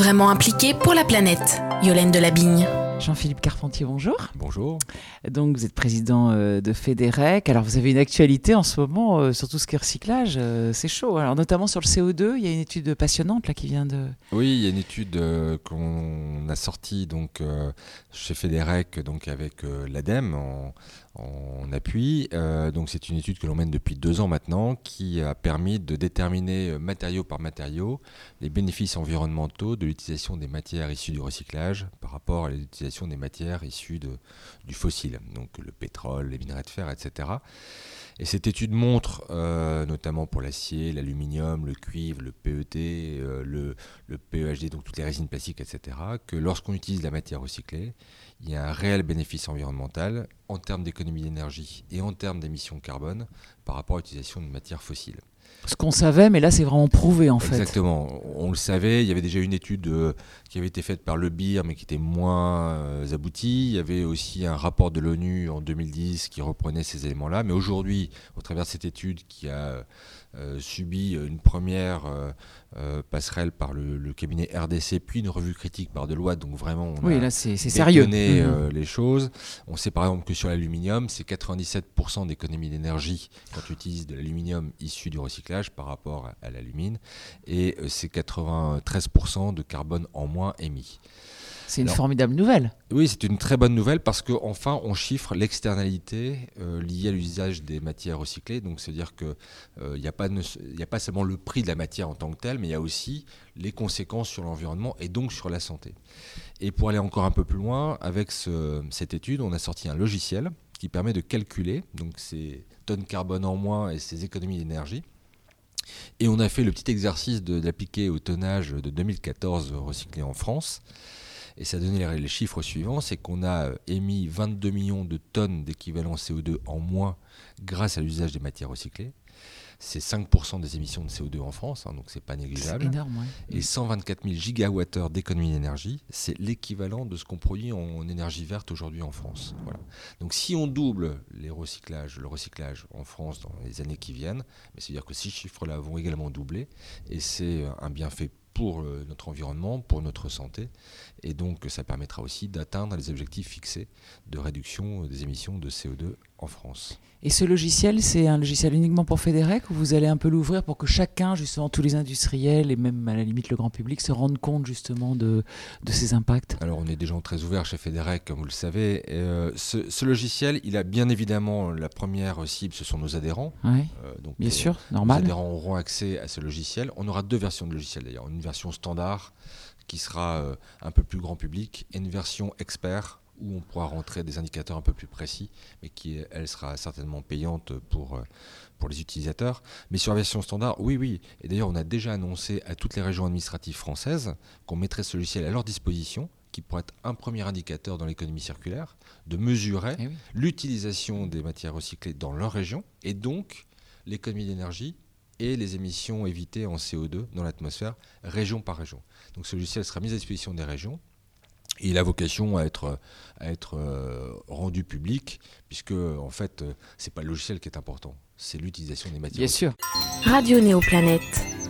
vraiment impliqué pour la planète. Yolaine Delabigne. Jean-Philippe Carpentier, bonjour. Bonjour. Donc vous êtes président euh, de Fédérec. Alors vous avez une actualité en ce moment euh, sur tout ce qui est recyclage. euh, c'est chaud. Alors notamment sur le CO2, il y a une étude passionnante là qui vient de. Oui, il y a une étude euh, qu'on a sortie donc euh, chez Fédérec, donc avec euh, l'ADEME en, en appui. Donc c'est une étude que l'on mène depuis deux ans maintenant, qui a permis de déterminer matériau par matériau les bénéfices environnementaux de l'utilisation des matières issues du recyclage par rapport à l'utilisation des matières issues de, du fossile, donc le pétrole, les minerais de fer, etc. Et cette étude montre, euh, notamment pour l'acier, l'aluminium, le cuivre, le PET, euh, le, PEHD, donc toutes les résines plastiques, etc., que lorsqu'on utilise la matière recyclée, il y a un réel bénéfice environnemental en termes d'économie d'énergie et en termes d'émissions carbone par rapport à l'utilisation de matières fossiles. Ce qu'on savait, mais là c'est vraiment prouvé en fait. Exactement. On le savait. Il y avait déjà une étude euh, qui avait été faite par le BIR, mais qui était moins euh, aboutie. Il y avait aussi un rapport de l'ONU en 2010 qui reprenait ces éléments-là. Mais aujourd'hui, au travers de cette étude qui a euh, subi une première passerelle par le, le cabinet RDC, puis une revue critique par Deloitte, donc vraiment on Oui, a là c'est c'est sérieux. bétonné, euh, les choses. On sait par exemple que sur l'aluminium, c'est 97% d'économie d'énergie quand tu utilises de l'aluminium issu du recyclage par rapport à, l'alumine, et euh, c'est 93% de carbone en moins émis. C'est une Alors- formidable nouvelle. Oui, c'est une très bonne nouvelle parce qu'enfin on chiffre l'externalité euh, liée à l'usage des matières recyclées. Donc c'est-à-dire qu'il n'y a, pas ne- il y a pas seulement le prix de la matière en tant que telle, mais il y a aussi les conséquences sur l'environnement et donc sur la santé. Et pour aller encore un peu plus loin, avec ce- cette étude, on a sorti un logiciel qui permet de calculer donc ces tonnes carbone en moins et ces économies d'énergie. Et on a fait le petit exercice d'appliquer au tonnage de 2014 recyclé en France. Et ça a donné les, les chiffres suivants, c'est qu'on a euh, émis 22 millions de tonnes d'équivalent CO2 en moins grâce à l'usage des matières recyclées. C'est 5% des émissions de CO2 en France, hein, donc c'est pas C'est négligeable. énorme. ouais. Et 124 000 gigawattheures d'économie d'énergie, c'est l'équivalent de ce qu'on produit en énergie verte aujourd'hui en France. Voilà. Donc si on double les recyclages, le recyclage en France dans les années qui viennent, mais c'est-à-dire que ces chiffres-là vont également doubler, et c'est un bienfait pour euh, notre environnement, pour notre santé, et donc ça permettra aussi d'atteindre les objectifs fixés de réduction des émissions de CO2 en France. Et ce logiciel, c'est un logiciel uniquement pour Fédérec ou vous allez un peu l'ouvrir pour que chacun, justement tous les industriels et même à la limite le grand public, se rendent compte justement de, de ces impacts? Alors, on est des gens très ouverts chez Federec, comme vous le savez. Euh, ce, ce logiciel, il a bien évidemment la première cible, ce sont nos adhérents. Euh, donc, bien euh, sûr, Nos normal. adhérents auront accès à ce logiciel. On aura deux versions de logiciel d'ailleurs. Une version standard qui sera euh, un peu plus grand public et une version expert où on pourra rentrer des indicateurs un peu plus précis, mais qui, elle, sera certainement payante pour, euh, pour les utilisateurs. Mais sur la version standard, oui, oui. Et d'ailleurs, on a déjà annoncé à toutes les régions administratives françaises qu'on mettrait ce logiciel à leur disposition, qui pourrait être un premier indicateur dans l'économie circulaire, de mesurer Eh oui. l'utilisation des matières recyclées dans leur région et donc l'économie d'énergie et les émissions évitées en CO2 dans l'atmosphère région par région. Donc ce logiciel sera mis à disposition des régions et il a vocation à être, à être euh, rendu public puisque en fait euh, c'est pas le logiciel qui est important, c'est l'utilisation des matières Bien sûr. Radio Néoplanète.